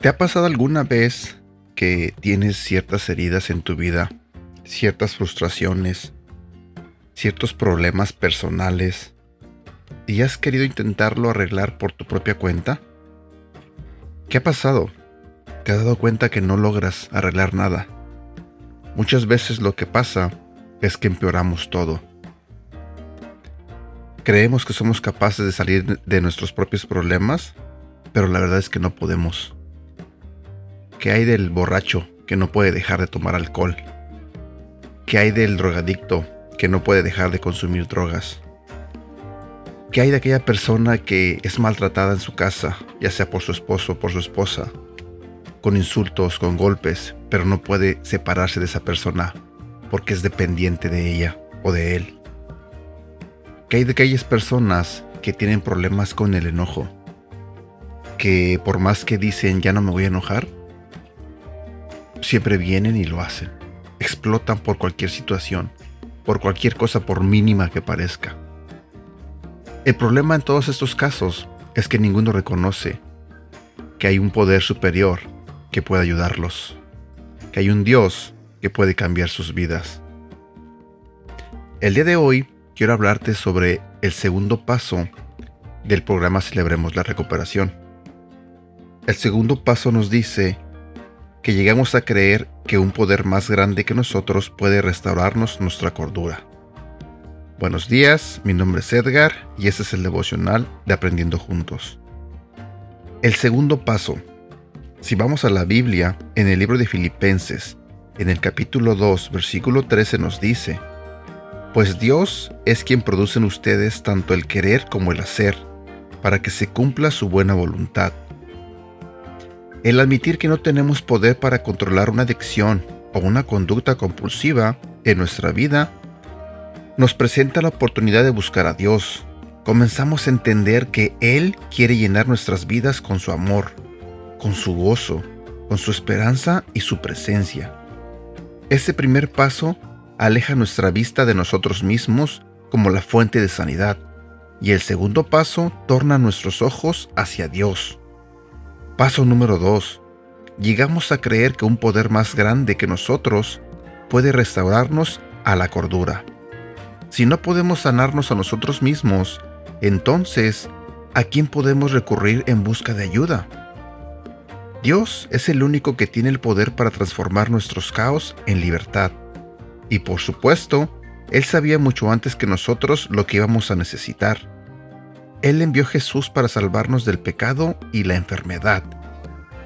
¿Te ha pasado alguna vez que tienes ciertas heridas en tu vida, ciertas frustraciones, ciertos problemas personales y has querido intentarlo arreglar por tu propia cuenta? ¿Qué ha pasado? ¿Te has dado cuenta que no logras arreglar nada? Muchas veces lo que pasa es que empeoramos todo. Creemos que somos capaces de salir de nuestros propios problemas, pero la verdad es que no podemos. ¿Qué hay del borracho que no puede dejar de tomar alcohol? ¿Qué hay del drogadicto que no puede dejar de consumir drogas? ¿Qué hay de aquella persona que es maltratada en su casa, ya sea por su esposo o por su esposa, con insultos, con golpes, pero no puede separarse de esa persona porque es dependiente de ella o de él? ¿Qué hay de aquellas personas que tienen problemas con el enojo? Que por más que dicen ya no me voy a enojar, siempre vienen y lo hacen. Explotan por cualquier situación, por cualquier cosa por mínima que parezca. El problema en todos estos casos es que ninguno reconoce que hay un poder superior que puede ayudarlos, que hay un Dios que puede cambiar sus vidas. El día de hoy quiero hablarte sobre el segundo paso del programa Celebremos la Recuperación. El segundo paso nos dice que llegamos a creer que un poder más grande que nosotros puede restaurarnos nuestra cordura. Buenos días, mi nombre es Edgar y este es el devocional de Aprendiendo Juntos. El segundo paso. Si vamos a la Biblia, en el libro de Filipenses, en el capítulo 2, versículo 13 nos dice, Pues Dios es quien produce en ustedes tanto el querer como el hacer, para que se cumpla su buena voluntad. El admitir que no tenemos poder para controlar una adicción o una conducta compulsiva en nuestra vida nos presenta la oportunidad de buscar a Dios. Comenzamos a entender que Él quiere llenar nuestras vidas con su amor, con su gozo, con su esperanza y su presencia. Ese primer paso aleja nuestra vista de nosotros mismos como la fuente de sanidad, y el segundo paso torna nuestros ojos hacia Dios Paso número 2. Llegamos a creer que un poder más grande que nosotros puede restaurarnos a la cordura. Si no podemos sanarnos a nosotros mismos, entonces, ¿a quién podemos recurrir en busca de ayuda? Dios es el único que tiene el poder para transformar nuestros caos en libertad. Y por supuesto, Él sabía mucho antes que nosotros lo que íbamos a necesitar. Él envió a Jesús para salvarnos del pecado y la enfermedad.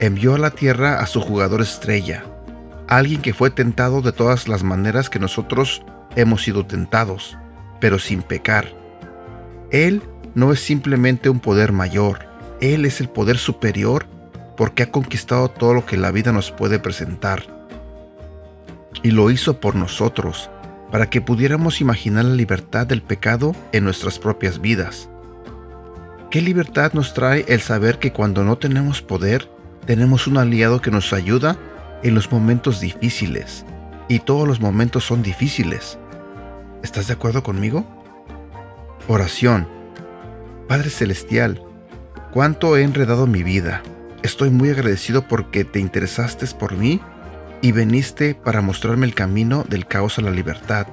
Envió a la tierra a su jugador estrella, alguien que fue tentado de todas las maneras que nosotros hemos sido tentados, pero sin pecar. Él no es simplemente un poder mayor, Él es el poder superior porque ha conquistado todo lo que la vida nos puede presentar. Y lo hizo por nosotros, para que pudiéramos imaginar la libertad del pecado en nuestras propias vidas. ¿Qué libertad nos trae el saber que cuando no tenemos poder, tenemos un aliado que nos ayuda en los momentos difíciles? Y todos los momentos son difíciles. ¿Estás de acuerdo conmigo? Oración. Padre Celestial, cuánto he enredado mi vida. Estoy muy agradecido porque te interesaste por mí y veniste para mostrarme el camino del caos a la libertad.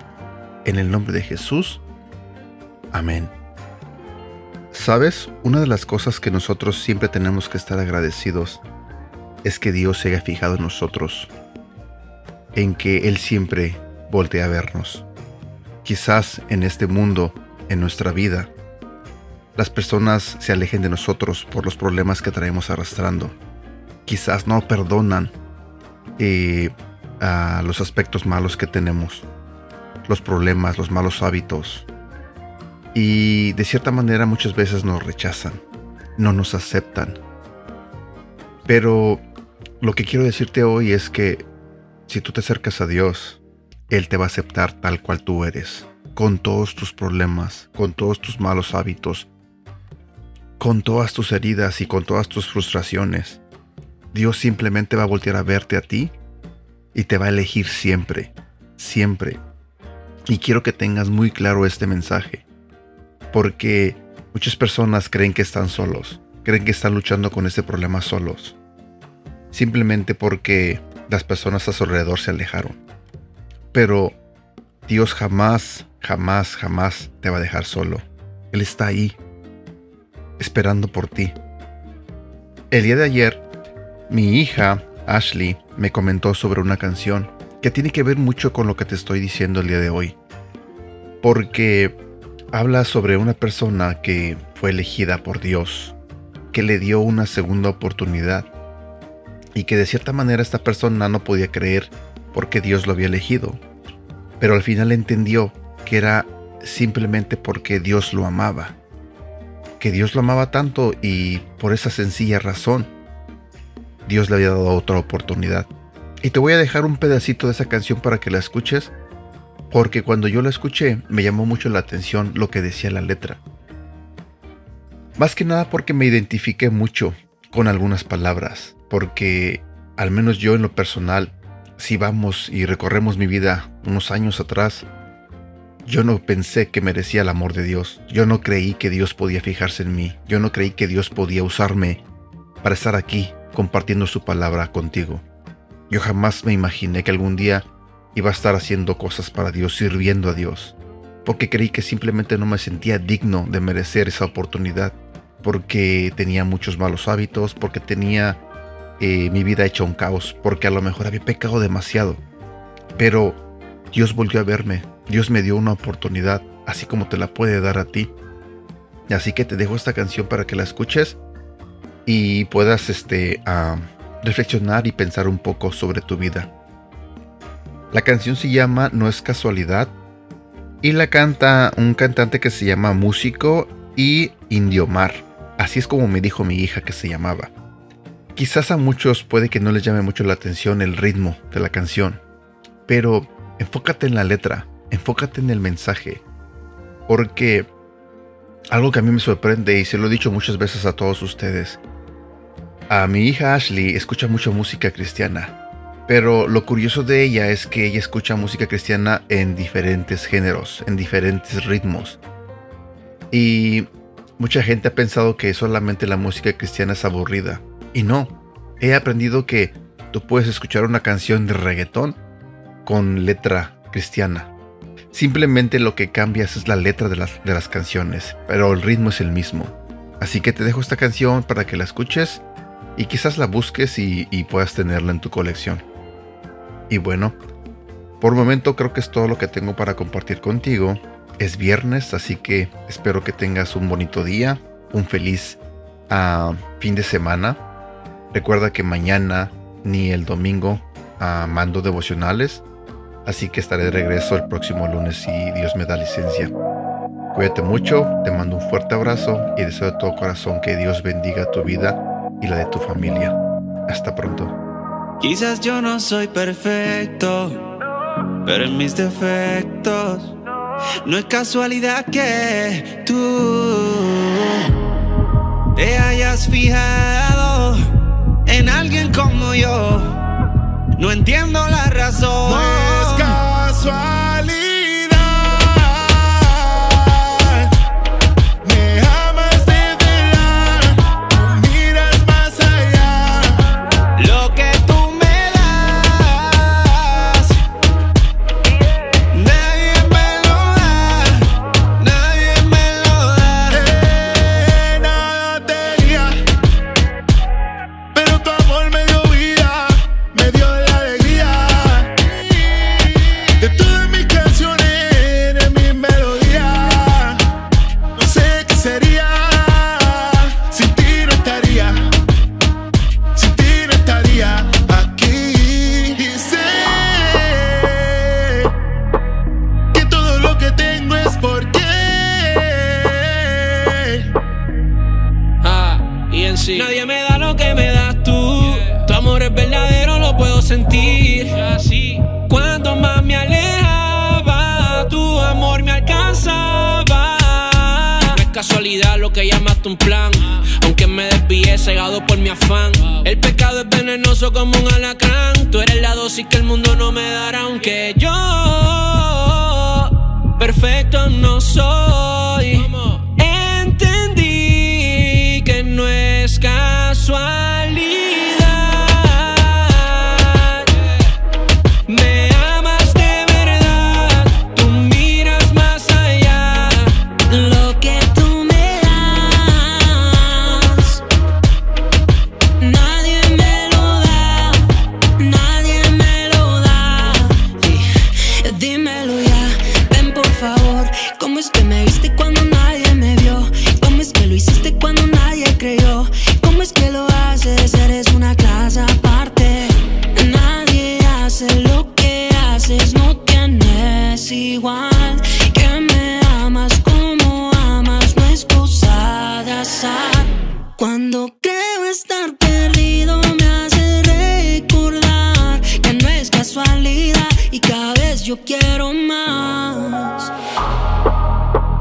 En el nombre de Jesús. Amén. Sabes, una de las cosas que nosotros siempre tenemos que estar agradecidos es que Dios se haya fijado en nosotros, en que Él siempre voltea a vernos. Quizás en este mundo, en nuestra vida, las personas se alejen de nosotros por los problemas que traemos arrastrando. Quizás no perdonan eh, a los aspectos malos que tenemos, los problemas, los malos hábitos, y de cierta manera muchas veces nos rechazan, no nos aceptan. Pero lo que quiero decirte hoy es que si tú te acercas a Dios, Él te va a aceptar tal cual tú eres, con todos tus problemas, con todos tus malos hábitos, con todas tus heridas y con todas tus frustraciones. Dios simplemente va a voltear a verte a ti y te va a elegir siempre, siempre. Y quiero que tengas muy claro este mensaje porque muchas personas creen que están solos, creen que están luchando con este problema solos. simplemente porque las personas a su alrededor se alejaron. Pero Dios jamás, jamás, jamás te va a dejar solo. Él está ahí, esperando por ti. El día de ayer, mi hija, Ashley, me comentó sobre una canción que tiene que ver mucho con lo que te estoy diciendo el día de hoy. Porque habla sobre una persona que fue elegida por Dios, que le dio una segunda oportunidad y que de cierta manera esta persona no podía creer porque Dios lo había elegido. Pero al final entendió que era simplemente porque Dios lo amaba. Que Dios lo amaba tanto y por esa sencilla razón Dios le había dado otra oportunidad. Y te voy a dejar un pedacito de esa canción para que la escuches, porque cuando yo la escuché me llamó mucho la atención lo que decía la letra. Más que nada porque me identifiqué mucho con algunas palabras, porque al menos yo en lo personal, si vamos y recorremos mi vida unos años atrás, yo no pensé que merecía el amor de Dios, yo no creí que Dios podía fijarse en mí, yo no creí que Dios podía usarme para estar aquí compartiendo su palabra contigo. Yo jamás me imaginé que algún día iba a estar haciendo cosas para Dios, sirviendo a Dios, porque creí que simplemente no me sentía digno de merecer esa oportunidad, porque tenía muchos malos hábitos, porque tenía eh, mi vida hecha un caos, porque a lo mejor había pecado demasiado. Pero Dios volvió a verme, Dios me dio una oportunidad, así como te la puede dar a ti. Así que te dejo esta canción para que la escuches y puedas este, reflexionar y pensar un poco sobre tu vida. La canción se llama No es casualidad y la canta un cantante que se llama Músico y Indiomar. Así es como me dijo mi hija que se llamaba. Quizás a muchos puede que no les llame mucho la atención el ritmo de la canción, pero enfócate en la letra, enfócate en el mensaje, porque algo que a mí me sorprende y se lo he dicho muchas veces a todos ustedes, a mi hija Ashley escucha mucha música cristiana, pero lo curioso de ella es que ella escucha música cristiana en diferentes géneros, en diferentes ritmos. Y mucha gente ha pensado que solamente la música cristiana es aburrida. Y no, he aprendido que tú puedes escuchar una canción de reggaetón con letra cristiana. Simplemente lo que cambias es la letra de las, de las canciones, pero el ritmo es el mismo. Así que te dejo esta canción para que la escuches y quizás la busques y, puedas tenerla en tu colección. Y bueno, por momento creo que es todo lo que tengo para compartir contigo. Es viernes, así que espero que tengas un bonito día, un feliz ah, fin de semana. Recuerda que mañana ni el domingo ah, mando devocionales, así que estaré de regreso el próximo lunes si Dios me da licencia. Cuídate mucho, te mando un fuerte abrazo y deseo de todo corazón que Dios bendiga tu vida y la de tu familia. Hasta pronto. Quizás yo no soy perfecto, pero en mis defectos no es casualidad que tú te hayas fijado en alguien como yo. No entiendo la razón. No es casualidad. Casualidad lo que llamaste un plan. Aunque me desvíe cegado por mi afán. El pecado es venenoso como un alacrán. Tú eres la dosis que el mundo no me dará, aunque yo perfecto no soy. Entendí que no es casualidad. Ven por favor, ¿cómo es que me viste cuando nadie me vio? ¿Cómo es que lo hiciste cuando nadie creyó? ¿Cómo es que lo haces? Eres una clase aparte. Nadie hace lo que haces, no tienes igual. Que me amas como amas, no es cosa de azar. Ah. Cuando creo estar perdido, me hace recordar que no es casualidad y cada yo quiero más.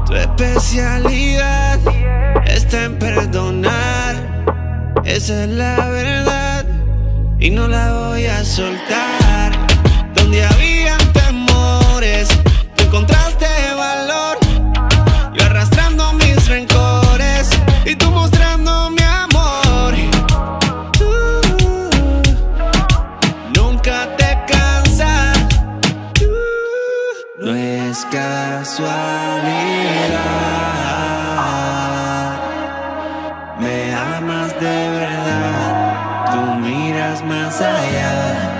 Tu especialidad está en perdonar. Esa es la verdad y no la voy a soltar. miras más allá.